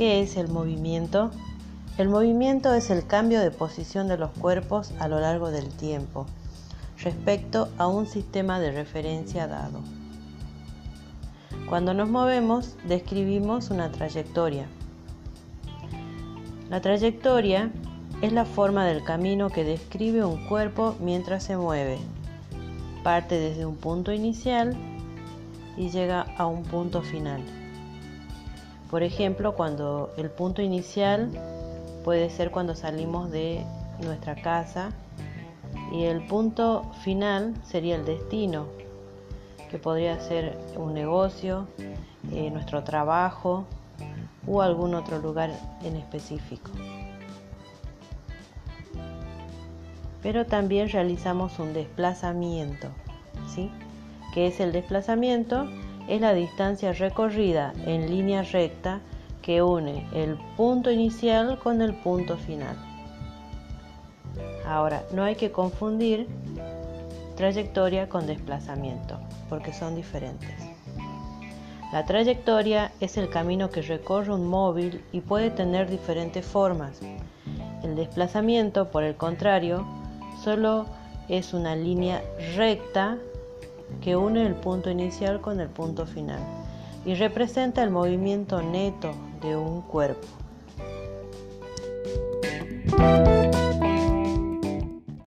¿Qué es el movimiento? El movimiento es el cambio de posición de los cuerpos a lo largo del tiempo respecto a un sistema de referencia dado. Cuando nos movemos, describimos una trayectoria. La trayectoria es la forma del camino que describe un cuerpo mientras se mueve. Parte desde un punto inicial y llega a un punto final. Por ejemplo, cuando el punto inicial puede ser cuando salimos de nuestra casa y el punto final sería el destino, que podría ser un negocio, eh, nuestro trabajo o algún otro lugar en específico. Pero también realizamos un desplazamiento, ¿sí? que es el desplazamiento, es la distancia recorrida en línea recta que une el punto inicial con el punto final. Ahora, no hay que confundir trayectoria con desplazamiento, porque son diferentes. La trayectoria es el camino que recorre un móvil y puede tener diferentes formas. El desplazamiento, por el contrario, solo es una línea recta que une el punto inicial con el punto final y representa el movimiento neto de un cuerpo.